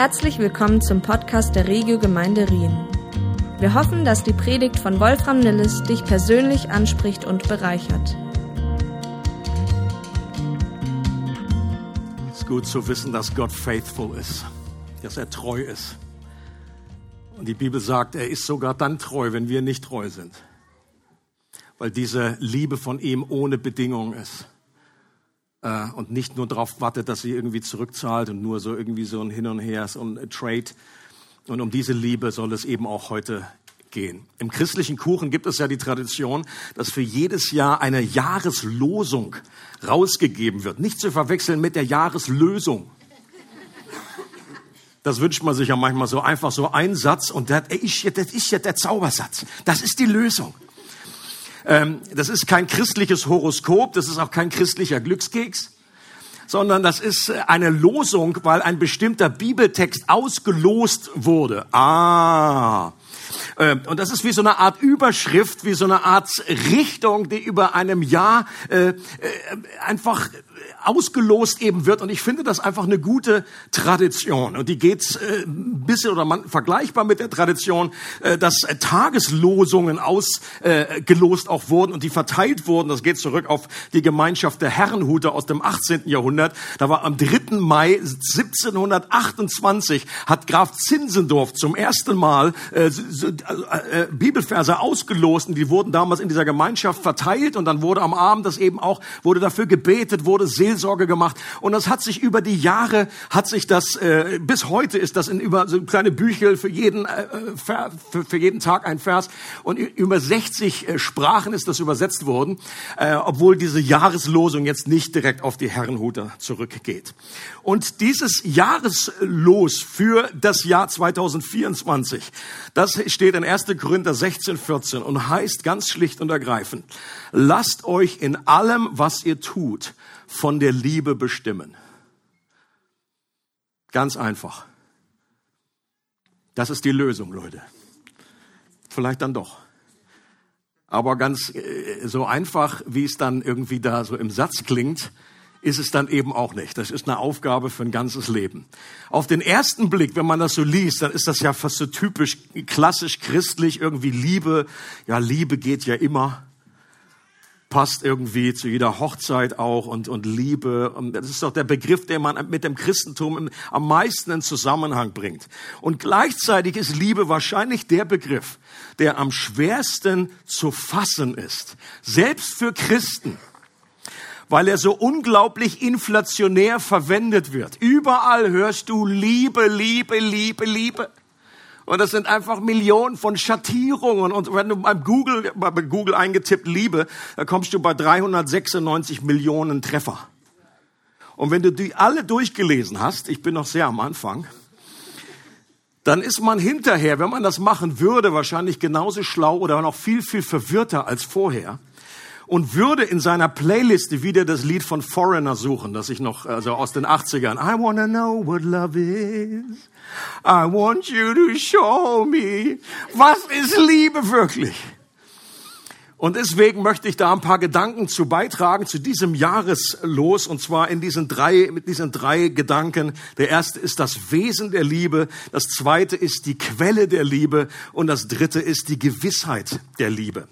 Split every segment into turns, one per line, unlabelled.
Herzlich willkommen zum Podcast der Regio Gemeinde Rien. Wir hoffen, dass die Predigt von Wolfram Nilles dich persönlich anspricht und bereichert.
Es ist gut zu wissen, dass Gott faithful ist, dass er treu ist. Und die Bibel sagt, er ist sogar dann treu, wenn wir nicht treu sind. Weil diese Liebe von ihm ohne Bedingung ist äh, und nicht nur darauf wartet, dass sie irgendwie zurückzahlt und nur so irgendwie so ein Hin und Her, so ein Trade. Und um diese Liebe soll es eben auch heute gehen. Im christlichen Kuchen gibt es ja die Tradition, dass für jedes Jahr eine Jahreslosung rausgegeben wird. Nicht zu verwechseln mit der Jahreslösung. Das wünscht man sich ja manchmal so einfach so ein Satz und das ist, jetzt, das ist jetzt der Zaubersatz. Das ist die Lösung. Ähm, das ist kein christliches Horoskop, das ist auch kein christlicher Glückskeks, sondern das ist äh, eine Losung, weil ein bestimmter Bibeltext ausgelost wurde. Ah. Ähm, und das ist wie so eine Art Überschrift, wie so eine Art Richtung, die über einem Jahr äh, äh, einfach ausgelost eben wird. Und ich finde das einfach eine gute Tradition. Und die geht äh, ein bisschen oder man, vergleichbar mit der Tradition, äh, dass äh, Tageslosungen ausgelost äh, auch wurden und die verteilt wurden. Das geht zurück auf die Gemeinschaft der Herrenhuter aus dem 18. Jahrhundert. Da war am 3. Mai 1728 hat Graf Zinzendorf zum ersten Mal äh, äh, Bibelverse ausgelost und die wurden damals in dieser Gemeinschaft verteilt und dann wurde am Abend das eben auch, wurde dafür gebetet, wurde Seelsorge gemacht und das hat sich über die Jahre, hat sich das, äh, bis heute ist das in über so kleine Büchel für jeden, äh, für, für jeden Tag ein Vers und über 60 äh, Sprachen ist das übersetzt worden, äh, obwohl diese Jahreslosung jetzt nicht direkt auf die Herrenhuter zurückgeht. Und dieses Jahreslos für das Jahr 2024, das steht in 1. Korinther 16, 14 und heißt ganz schlicht und ergreifend, lasst euch in allem, was ihr tut, von der Liebe bestimmen. Ganz einfach. Das ist die Lösung, Leute. Vielleicht dann doch. Aber ganz äh, so einfach, wie es dann irgendwie da so im Satz klingt, ist es dann eben auch nicht. Das ist eine Aufgabe für ein ganzes Leben. Auf den ersten Blick, wenn man das so liest, dann ist das ja fast so typisch klassisch christlich, irgendwie Liebe. Ja, Liebe geht ja immer passt irgendwie zu jeder Hochzeit auch und, und Liebe. Und das ist doch der Begriff, den man mit dem Christentum am meisten in Zusammenhang bringt. Und gleichzeitig ist Liebe wahrscheinlich der Begriff, der am schwersten zu fassen ist. Selbst für Christen weil er so unglaublich inflationär verwendet wird. Überall hörst du Liebe, Liebe, Liebe, Liebe. Und das sind einfach Millionen von Schattierungen. Und wenn du beim Google, bei Google eingetippt Liebe, da kommst du bei 396 Millionen Treffer. Und wenn du die alle durchgelesen hast, ich bin noch sehr am Anfang, dann ist man hinterher, wenn man das machen würde, wahrscheinlich genauso schlau oder noch viel, viel verwirrter als vorher und würde in seiner Playliste wieder das Lied von Foreigner suchen, das ich noch, also aus den 80ern. I wanna know what love is. I want you to show me. Was ist Liebe wirklich? Und deswegen möchte ich da ein paar Gedanken zu beitragen zu diesem Jahreslos und zwar in diesen drei, mit diesen drei Gedanken. Der erste ist das Wesen der Liebe, das zweite ist die Quelle der Liebe und das dritte ist die Gewissheit der Liebe.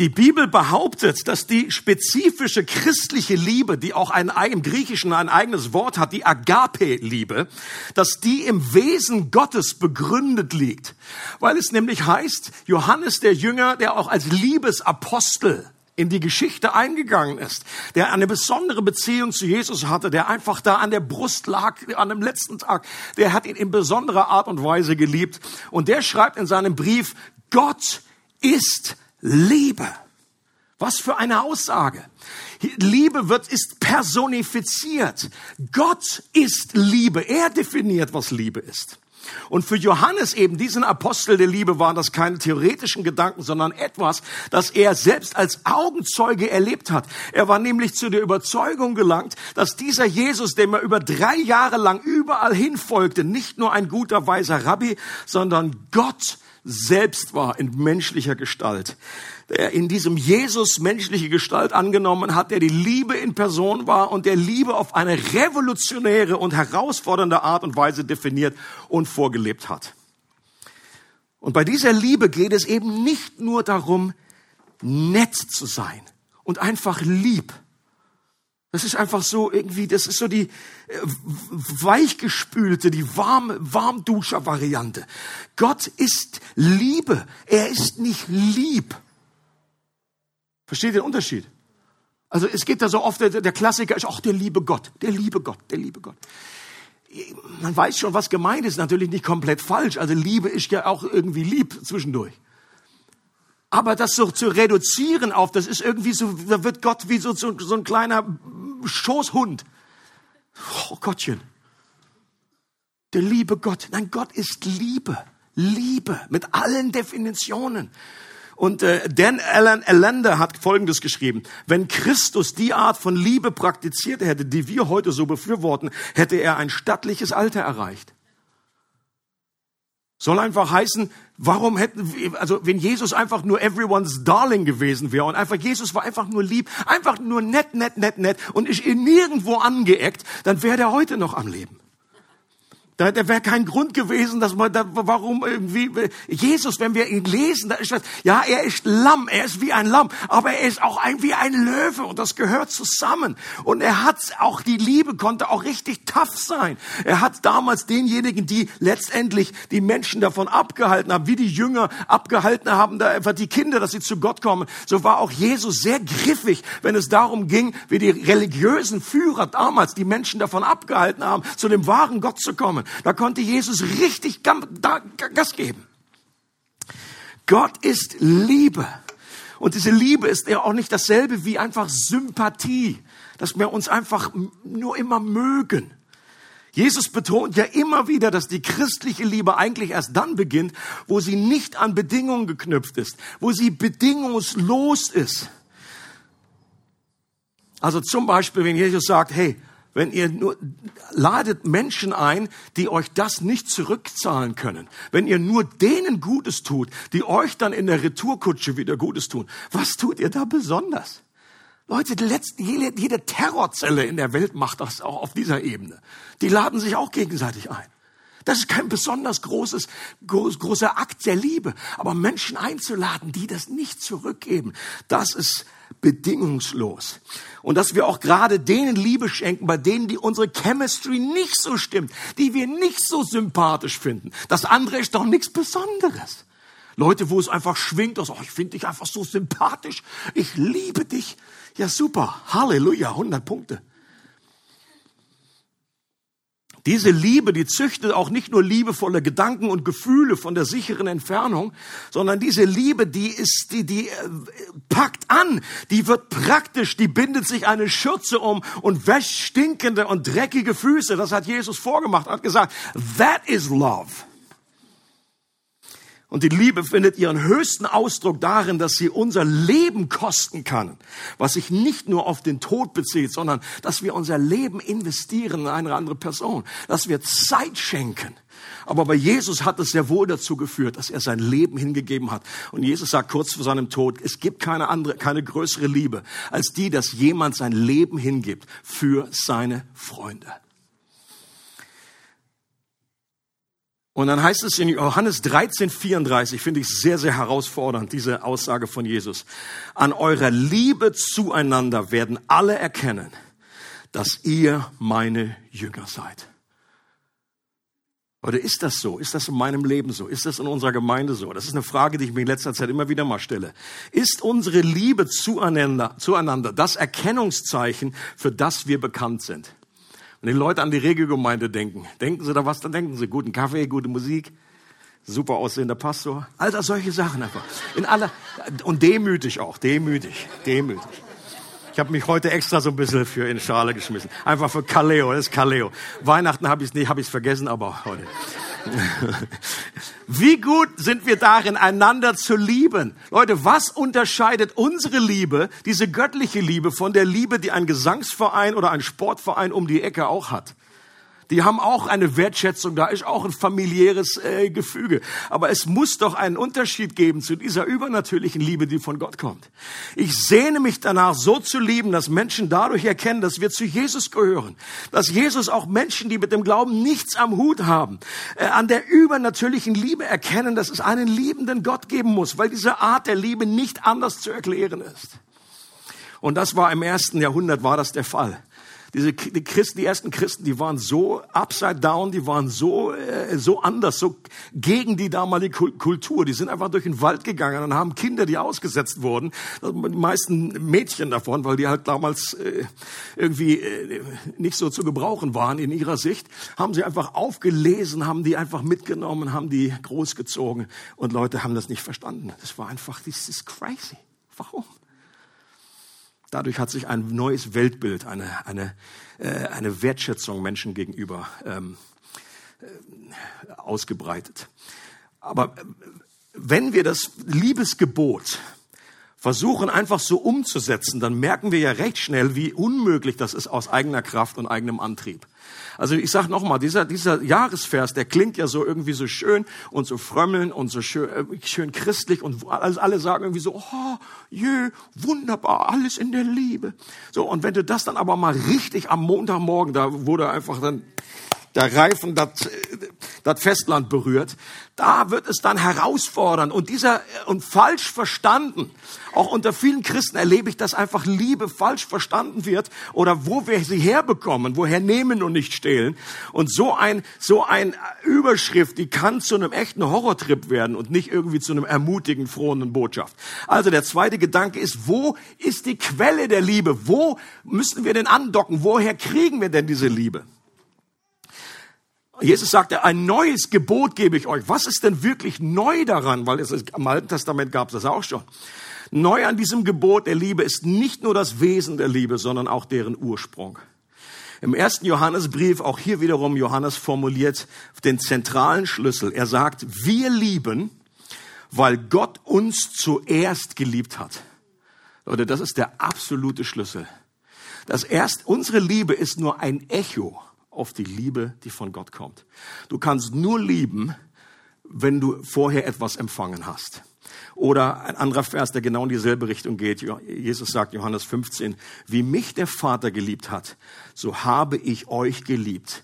Die Bibel behauptet, dass die spezifische christliche Liebe, die auch ein, im Griechischen ein eigenes Wort hat, die Agape-Liebe, dass die im Wesen Gottes begründet liegt. Weil es nämlich heißt, Johannes der Jünger, der auch als Liebesapostel in die Geschichte eingegangen ist, der eine besondere Beziehung zu Jesus hatte, der einfach da an der Brust lag an dem letzten Tag, der hat ihn in besonderer Art und Weise geliebt. Und der schreibt in seinem Brief, Gott ist Liebe. Was für eine Aussage. Liebe wird, ist personifiziert. Gott ist Liebe. Er definiert, was Liebe ist. Und für Johannes eben, diesen Apostel der Liebe, waren das keine theoretischen Gedanken, sondern etwas, das er selbst als Augenzeuge erlebt hat. Er war nämlich zu der Überzeugung gelangt, dass dieser Jesus, dem er über drei Jahre lang überall hinfolgte, nicht nur ein guter, weiser Rabbi, sondern Gott selbst war in menschlicher Gestalt. Der in diesem Jesus menschliche Gestalt angenommen hat, der die Liebe in Person war und der Liebe auf eine revolutionäre und herausfordernde Art und Weise definiert und vorgelebt hat. Und bei dieser Liebe geht es eben nicht nur darum, nett zu sein und einfach lieb. Das ist einfach so irgendwie, das ist so die äh, weichgespülte, die warme, Warmduscher-Variante. Gott ist Liebe. Er ist nicht lieb. Versteht den Unterschied? Also es geht da so oft, der, Klassiker ist, ach, der liebe Gott, der liebe Gott, der liebe Gott man weiß schon, was gemeint ist, natürlich nicht komplett falsch. Also Liebe ist ja auch irgendwie lieb zwischendurch. Aber das so zu reduzieren auf, das ist irgendwie so, da wird Gott wie so, so, so ein kleiner Schoßhund. Oh Gottchen. Der liebe Gott. Nein, Gott ist Liebe. Liebe mit allen Definitionen. Und äh, Dan Alan Allender hat Folgendes geschrieben. Wenn Christus die Art von Liebe praktiziert hätte, die wir heute so befürworten, hätte er ein stattliches Alter erreicht. Soll einfach heißen, warum hätten also wenn Jesus einfach nur everyone's darling gewesen wäre und einfach Jesus war einfach nur lieb, einfach nur nett, nett, nett, nett und ist nirgendwo angeeckt, dann wäre der heute noch am Leben. Da, da wäre kein Grund gewesen, dass man da, warum irgendwie, Jesus, wenn wir ihn lesen, da ist das, ja, er ist Lamm, er ist wie ein Lamm, aber er ist auch ein, wie ein Löwe und das gehört zusammen. Und er hat auch, die Liebe konnte auch richtig tough sein. Er hat damals denjenigen, die letztendlich die Menschen davon abgehalten haben, wie die Jünger abgehalten haben, da einfach die Kinder, dass sie zu Gott kommen. So war auch Jesus sehr griffig, wenn es darum ging, wie die religiösen Führer damals die Menschen davon abgehalten haben, zu dem wahren Gott zu kommen. Da konnte Jesus richtig Gas geben. Gott ist Liebe. Und diese Liebe ist ja auch nicht dasselbe wie einfach Sympathie, dass wir uns einfach nur immer mögen. Jesus betont ja immer wieder, dass die christliche Liebe eigentlich erst dann beginnt, wo sie nicht an Bedingungen geknüpft ist, wo sie bedingungslos ist. Also zum Beispiel, wenn Jesus sagt, hey, wenn ihr nur ladet Menschen ein, die euch das nicht zurückzahlen können. Wenn ihr nur denen Gutes tut, die euch dann in der Retourkutsche wieder Gutes tun. Was tut ihr da besonders? Leute, die letzten, jede, jede Terrorzelle in der Welt macht das auch auf dieser Ebene. Die laden sich auch gegenseitig ein. Das ist kein besonders großes, groß, großer Akt der Liebe. Aber Menschen einzuladen, die das nicht zurückgeben, das ist bedingungslos. Und dass wir auch gerade denen Liebe schenken, bei denen die unsere Chemistry nicht so stimmt, die wir nicht so sympathisch finden. Das andere ist doch nichts Besonderes. Leute, wo es einfach schwingt, also, oh, ich finde dich einfach so sympathisch, ich liebe dich. Ja, super, Halleluja, 100 Punkte. Diese Liebe, die züchtet auch nicht nur liebevolle Gedanken und Gefühle von der sicheren Entfernung, sondern diese Liebe, die ist, die, die äh, packt an, die wird praktisch, die bindet sich eine Schürze um und wäscht stinkende und dreckige Füße. Das hat Jesus vorgemacht, hat gesagt, that is love. Und die Liebe findet ihren höchsten Ausdruck darin, dass sie unser Leben kosten kann, was sich nicht nur auf den Tod bezieht, sondern dass wir unser Leben investieren in eine andere Person, dass wir Zeit schenken. Aber bei Jesus hat es sehr wohl dazu geführt, dass er sein Leben hingegeben hat. Und Jesus sagt kurz vor seinem Tod, es gibt keine andere, keine größere Liebe als die, dass jemand sein Leben hingibt für seine Freunde. Und dann heißt es in Johannes 13, 34, finde ich sehr, sehr herausfordernd, diese Aussage von Jesus. An eurer Liebe zueinander werden alle erkennen, dass ihr meine Jünger seid. Oder ist das so? Ist das in meinem Leben so? Ist das in unserer Gemeinde so? Das ist eine Frage, die ich mir in letzter Zeit immer wieder mal stelle. Ist unsere Liebe zueinander, zueinander das Erkennungszeichen, für das wir bekannt sind? Wenn die Leute an die Regelgemeinde denken, denken sie da was, dann denken sie guten Kaffee, gute Musik, super aussehender Pastor, all das solche Sachen einfach. In aller, und demütig auch, demütig, demütig. Ich habe mich heute extra so ein bisschen für in Schale geschmissen. Einfach für Kaleo, das ist Kaleo. Weihnachten habe ich es nicht, habe ich es vergessen, aber heute. Wie gut sind wir darin, einander zu lieben? Leute, was unterscheidet unsere Liebe, diese göttliche Liebe, von der Liebe, die ein Gesangsverein oder ein Sportverein um die Ecke auch hat? Die haben auch eine Wertschätzung, da ist auch ein familiäres äh, Gefüge. Aber es muss doch einen Unterschied geben zu dieser übernatürlichen Liebe, die von Gott kommt. Ich sehne mich danach, so zu lieben, dass Menschen dadurch erkennen, dass wir zu Jesus gehören. Dass Jesus auch Menschen, die mit dem Glauben nichts am Hut haben, äh, an der übernatürlichen Liebe erkennen, dass es einen liebenden Gott geben muss, weil diese Art der Liebe nicht anders zu erklären ist. Und das war im ersten Jahrhundert war das der Fall. Diese die Christen, die ersten Christen, die waren so upside down, die waren so äh, so anders, so gegen die damalige Kultur. Die sind einfach durch den Wald gegangen und haben Kinder, die ausgesetzt wurden, die meisten Mädchen davon, weil die halt damals äh, irgendwie äh, nicht so zu gebrauchen waren in ihrer Sicht, haben sie einfach aufgelesen, haben die einfach mitgenommen, haben die großgezogen und Leute haben das nicht verstanden. Das war einfach, das ist crazy. Warum? Dadurch hat sich ein neues Weltbild, eine, eine, äh, eine Wertschätzung Menschen gegenüber ähm, äh, ausgebreitet. Aber äh, wenn wir das Liebesgebot versuchen einfach so umzusetzen, dann merken wir ja recht schnell, wie unmöglich das ist aus eigener Kraft und eigenem Antrieb. Also ich sage nochmal, dieser, dieser Jahresvers, der klingt ja so irgendwie so schön und so frömmeln und so schön, äh, schön christlich und alle, sagen irgendwie so, oh, je, wunderbar, alles in der Liebe. So, und wenn du das dann aber mal richtig am Montagmorgen, da wurde einfach dann der Reifen das, das Festland berührt, da wird es dann herausfordern und dieser und falsch verstanden. Auch unter vielen Christen erlebe ich, dass einfach Liebe falsch verstanden wird oder wo wir sie herbekommen, woher nehmen und nicht stehlen. Und so ein so ein Überschrift, die kann zu einem echten Horrortrip werden und nicht irgendwie zu einem ermutigen, frohen Botschaft. Also der zweite Gedanke ist, wo ist die Quelle der Liebe? Wo müssen wir denn andocken? Woher kriegen wir denn diese Liebe? Jesus sagte, ein neues Gebot gebe ich euch. Was ist denn wirklich neu daran? Weil es ist, im Alten Testament gab es das auch schon. Neu an diesem Gebot der Liebe ist nicht nur das Wesen der Liebe, sondern auch deren Ursprung. Im ersten Johannesbrief, auch hier wiederum Johannes formuliert den zentralen Schlüssel. Er sagt, wir lieben, weil Gott uns zuerst geliebt hat. Leute, das ist der absolute Schlüssel. Das erst, unsere Liebe ist nur ein Echo auf die Liebe, die von Gott kommt. Du kannst nur lieben, wenn du vorher etwas empfangen hast. Oder ein anderer Vers, der genau in dieselbe Richtung geht. Jesus sagt, Johannes 15, wie mich der Vater geliebt hat, so habe ich euch geliebt.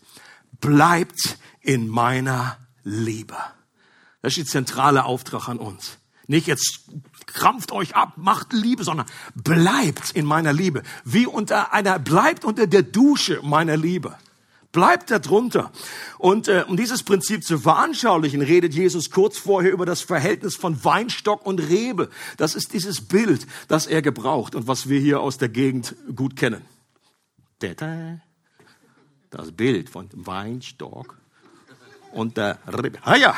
Bleibt in meiner Liebe. Das ist die zentrale Auftrag an uns. Nicht jetzt krampft euch ab, macht Liebe, sondern bleibt in meiner Liebe. Wie unter einer, bleibt unter der Dusche meiner Liebe. Bleibt da drunter. Und äh, um dieses Prinzip zu veranschaulichen, redet Jesus kurz vorher über das Verhältnis von Weinstock und Rebe. Das ist dieses Bild, das er gebraucht und was wir hier aus der Gegend gut kennen. Das Bild von Weinstock und der Rebe. Ah ja.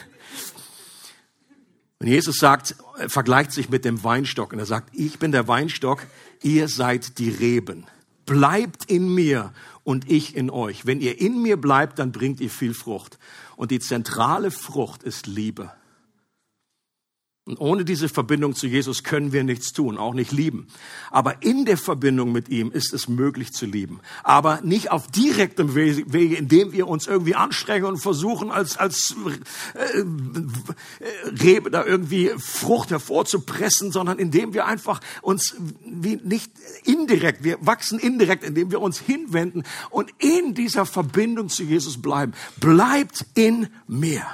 Und Jesus sagt, vergleicht sich mit dem Weinstock und er sagt, ich bin der Weinstock, ihr seid die Reben. Bleibt in mir und ich in euch. Wenn ihr in mir bleibt, dann bringt ihr viel Frucht. Und die zentrale Frucht ist Liebe. Und ohne diese Verbindung zu Jesus können wir nichts tun, auch nicht lieben. Aber in der Verbindung mit ihm ist es möglich zu lieben. Aber nicht auf direktem Wege, indem wir uns irgendwie anstrengen und versuchen, als, als äh, Rebe da irgendwie Frucht hervorzupressen, sondern indem wir einfach uns wie nicht indirekt, wir wachsen indirekt, indem wir uns hinwenden und in dieser Verbindung zu Jesus bleiben. Bleibt in mir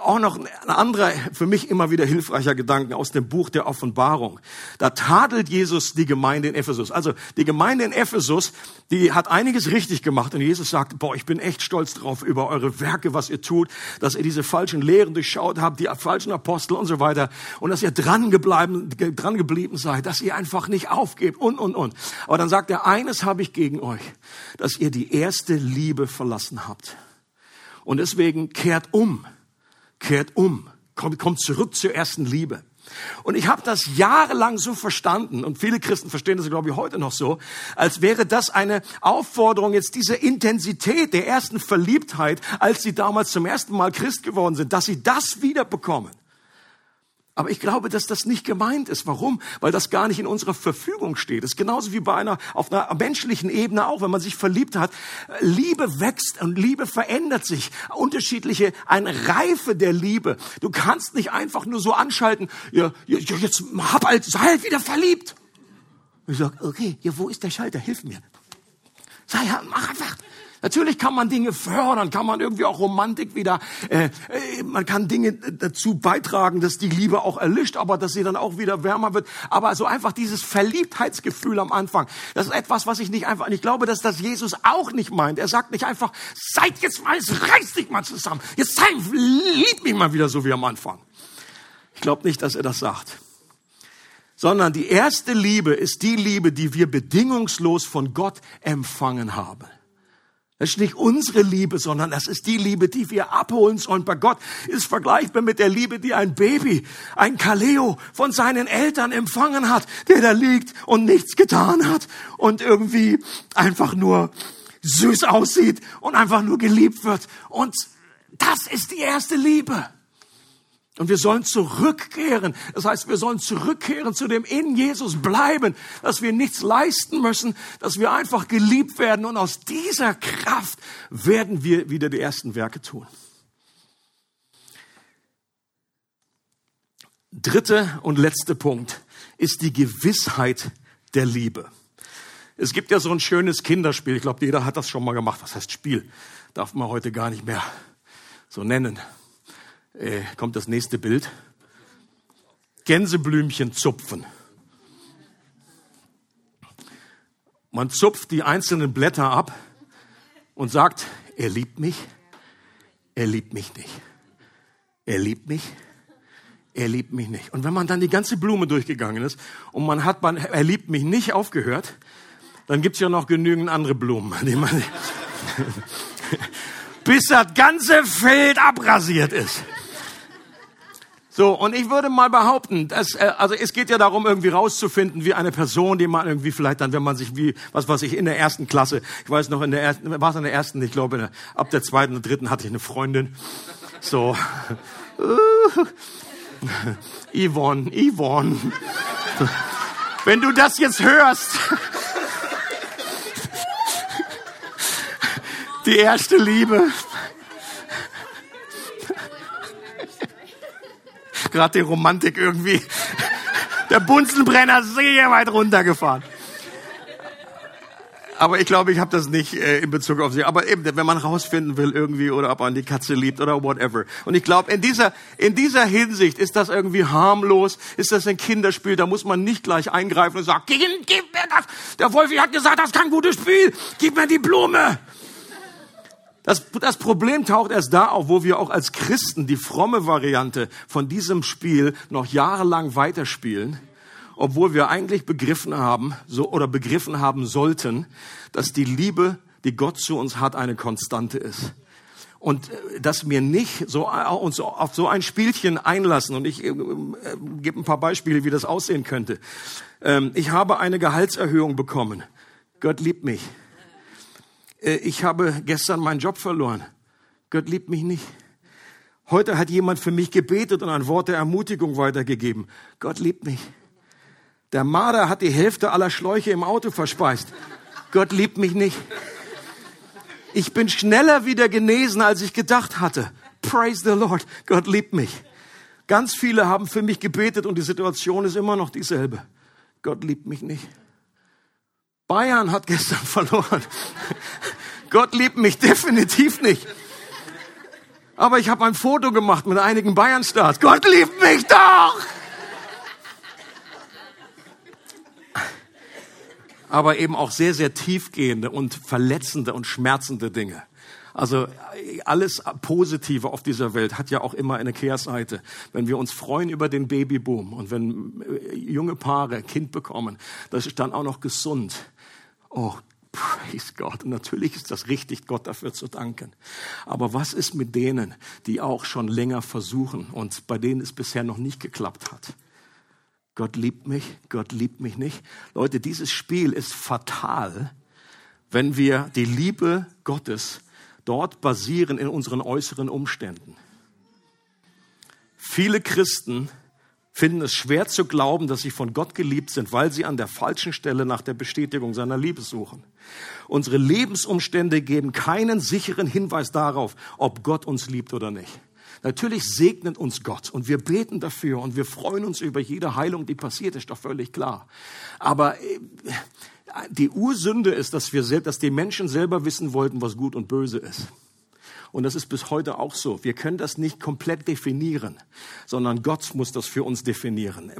auch noch ein anderer, für mich immer wieder hilfreicher Gedanken aus dem Buch der Offenbarung. Da tadelt Jesus die Gemeinde in Ephesus. Also die Gemeinde in Ephesus, die hat einiges richtig gemacht. Und Jesus sagt, boah, ich bin echt stolz drauf über eure Werke, was ihr tut, dass ihr diese falschen Lehren durchschaut habt, die falschen Apostel und so weiter. Und dass ihr dran geblieben, dran geblieben seid, dass ihr einfach nicht aufgebt und, und, und. Aber dann sagt er, eines habe ich gegen euch, dass ihr die erste Liebe verlassen habt. Und deswegen kehrt um kehrt um, kommt, kommt zurück zur ersten Liebe. Und ich habe das jahrelang so verstanden, und viele Christen verstehen das, glaube ich, heute noch so, als wäre das eine Aufforderung, jetzt diese Intensität der ersten Verliebtheit, als sie damals zum ersten Mal Christ geworden sind, dass sie das wieder bekommen. Aber ich glaube, dass das nicht gemeint ist. Warum? Weil das gar nicht in unserer Verfügung steht. Das ist genauso wie bei einer, auf einer menschlichen Ebene auch, wenn man sich verliebt hat. Liebe wächst und Liebe verändert sich. Unterschiedliche, eine Reife der Liebe. Du kannst nicht einfach nur so anschalten, ja, jetzt hab halt, sei halt wieder verliebt. Ich sag, okay, ja, wo ist der Schalter? Hilf mir. Sei, mach einfach. Natürlich kann man Dinge fördern, kann man irgendwie auch Romantik wieder, äh, äh, man kann Dinge dazu beitragen, dass die Liebe auch erlischt, aber dass sie dann auch wieder wärmer wird. Aber so einfach dieses Verliebtheitsgefühl am Anfang, das ist etwas, was ich nicht einfach, ich glaube, dass das Jesus auch nicht meint. Er sagt nicht einfach, seid jetzt mal, jetzt reiß dich mal zusammen, jetzt sei, lieb mich mal wieder so wie am Anfang. Ich glaube nicht, dass er das sagt sondern die erste Liebe ist die Liebe, die wir bedingungslos von Gott empfangen haben. Das ist nicht unsere Liebe, sondern das ist die Liebe, die wir abholen sollen bei Gott. Ist vergleichbar mit der Liebe, die ein Baby, ein Kaleo von seinen Eltern empfangen hat, der da liegt und nichts getan hat und irgendwie einfach nur süß aussieht und einfach nur geliebt wird. Und das ist die erste Liebe. Und wir sollen zurückkehren. Das heißt, wir sollen zurückkehren zu dem in Jesus bleiben, dass wir nichts leisten müssen, dass wir einfach geliebt werden. Und aus dieser Kraft werden wir wieder die ersten Werke tun. Dritte und letzte Punkt ist die Gewissheit der Liebe. Es gibt ja so ein schönes Kinderspiel. Ich glaube, jeder hat das schon mal gemacht. Was heißt Spiel? Darf man heute gar nicht mehr so nennen äh, kommt das nächste Bild. Gänseblümchen zupfen. Man zupft die einzelnen Blätter ab und sagt, er liebt mich, er liebt mich nicht. Er liebt mich, er liebt mich nicht. Und wenn man dann die ganze Blume durchgegangen ist und man hat man, er liebt mich nicht aufgehört, dann gibt's ja noch genügend andere Blumen, die man, bis das ganze Feld abrasiert ist. So, und ich würde mal behaupten, dass, äh, also es geht ja darum, irgendwie rauszufinden, wie eine Person, die man irgendwie vielleicht dann, wenn man sich wie, was weiß ich, in der ersten Klasse, ich weiß noch, in der ersten, war es in der ersten, ich glaube, ab der zweiten und dritten hatte ich eine Freundin. So. Yvonne, Yvonne. Wenn du das jetzt hörst. Die erste Liebe. Gerade die Romantik irgendwie. Der Bunsenbrenner sehr weit runtergefahren. Aber ich glaube, ich habe das nicht äh, in Bezug auf sie. Aber eben, wenn man rausfinden will irgendwie oder ob man die Katze liebt oder whatever. Und ich glaube, in dieser, in dieser Hinsicht ist das irgendwie harmlos, ist das ein Kinderspiel, da muss man nicht gleich eingreifen und sagen, gib, gib mir das. Der Wolfi hat gesagt, das ist kein gutes Spiel. Gib mir die Blume. Das, das Problem taucht erst da auf, wo wir auch als Christen die fromme Variante von diesem Spiel noch jahrelang weiterspielen, obwohl wir eigentlich begriffen haben, so, oder begriffen haben sollten, dass die Liebe, die Gott zu uns hat, eine Konstante ist. Und äh, dass wir nicht so, äh, uns auf so ein Spielchen einlassen. Und ich äh, gebe ein paar Beispiele, wie das aussehen könnte. Ähm, ich habe eine Gehaltserhöhung bekommen. Gott liebt mich. Äh, ich habe gestern meinen Job verloren. Gott liebt mich nicht. Heute hat jemand für mich gebetet und ein Wort der Ermutigung weitergegeben. Gott liebt mich. Der Marder hat die Hälfte aller Schläuche im Auto verspeist. Gott liebt mich nicht. Ich bin schneller wieder genesen, als ich gedacht hatte. Praise the Lord. Gott liebt mich. Ganz viele haben für mich gebetet und die Situation ist immer noch dieselbe. Gott liebt mich nicht. Bayern hat gestern verloren. Gott liebt mich definitiv nicht. Aber ich habe ein Foto gemacht mit einigen Bayern-Stars. Gott liebt mich doch! Aber eben auch sehr, sehr tiefgehende und verletzende und schmerzende Dinge. Also alles Positive auf dieser Welt hat ja auch immer eine Kehrseite. Wenn wir uns freuen über den Babyboom und wenn äh, junge Paare Kind bekommen, das ist dann auch noch gesund. Oh, praise God. Und natürlich ist das richtig, Gott dafür zu danken. Aber was ist mit denen, die auch schon länger versuchen und bei denen es bisher noch nicht geklappt hat? Gott liebt mich, Gott liebt mich nicht. Leute, dieses Spiel ist fatal, wenn wir die Liebe Gottes dort basieren in unseren äußeren Umständen. Viele Christen finden es schwer zu glauben, dass sie von Gott geliebt sind, weil sie an der falschen Stelle nach der Bestätigung seiner Liebe suchen. Unsere Lebensumstände geben keinen sicheren Hinweis darauf, ob Gott uns liebt oder nicht. Natürlich segnet uns Gott und wir beten dafür und wir freuen uns über jede Heilung, die passiert, ist doch völlig klar. Aber äh, die Ursünde ist, dass wir, dass die Menschen selber wissen wollten, was gut und böse ist. Und das ist bis heute auch so. Wir können das nicht komplett definieren, sondern Gott muss das für uns definieren.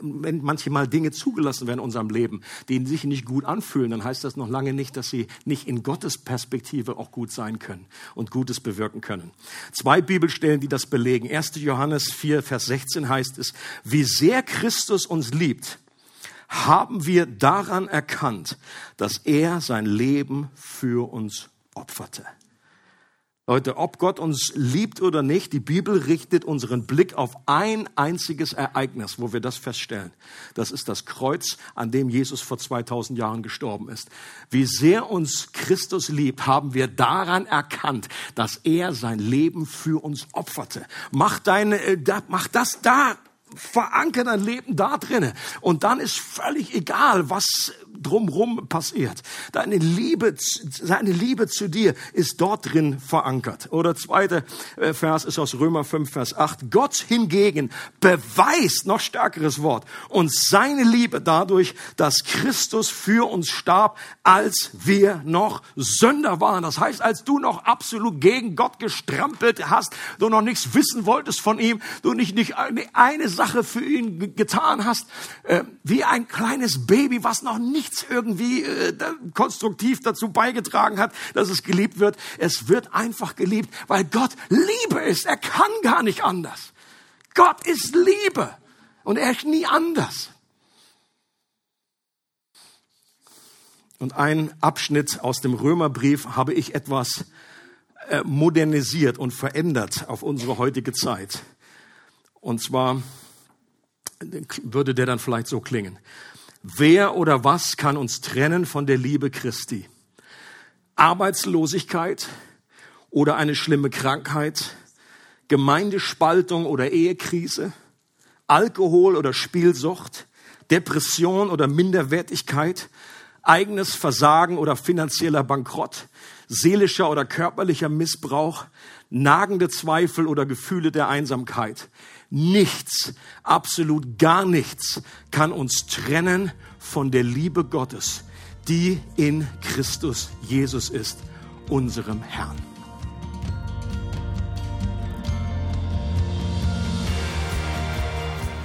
Wenn manchmal Dinge zugelassen werden in unserem Leben, die sich nicht gut anfühlen, dann heißt das noch lange nicht, dass sie nicht in Gottes Perspektive auch gut sein können und Gutes bewirken können. Zwei Bibelstellen, die das belegen. 1. Johannes 4, Vers 16 heißt es, wie sehr Christus uns liebt, haben wir daran erkannt, dass er sein Leben für uns opferte. Leute, ob Gott uns liebt oder nicht, die Bibel richtet unseren Blick auf ein einziges Ereignis, wo wir das feststellen. Das ist das Kreuz, an dem Jesus vor 2000 Jahren gestorben ist. Wie sehr uns Christus liebt, haben wir daran erkannt, dass er sein Leben für uns opferte. Mach deine, äh, mach das da verankere dein Leben da drinnen. Und dann ist völlig egal, was drumrum passiert. Deine Liebe, seine Liebe zu dir ist dort drin verankert. Oder zweiter äh, Vers ist aus Römer 5, Vers 8. Gott hingegen beweist, noch stärkeres Wort, uns seine Liebe dadurch, dass Christus für uns starb, als wir noch Sünder waren. Das heißt, als du noch absolut gegen Gott gestrampelt hast, du noch nichts wissen wolltest von ihm, du nicht, nicht eine Sache für ihn getan hast, äh, wie ein kleines Baby, was noch nichts nichts irgendwie äh, konstruktiv dazu beigetragen hat, dass es geliebt wird. Es wird einfach geliebt, weil Gott Liebe ist. Er kann gar nicht anders. Gott ist Liebe und er ist nie anders. Und ein Abschnitt aus dem Römerbrief habe ich etwas äh, modernisiert und verändert auf unsere heutige Zeit. Und zwar würde der dann vielleicht so klingen. Wer oder was kann uns trennen von der Liebe Christi? Arbeitslosigkeit oder eine schlimme Krankheit, Gemeindespaltung oder Ehekrise, Alkohol oder Spielsucht, Depression oder Minderwertigkeit, eigenes Versagen oder finanzieller Bankrott, seelischer oder körperlicher Missbrauch, nagende Zweifel oder Gefühle der Einsamkeit. Nichts, absolut gar nichts kann uns trennen von der Liebe Gottes, die in Christus Jesus ist, unserem Herrn.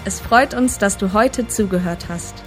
Es freut uns, dass du heute zugehört hast.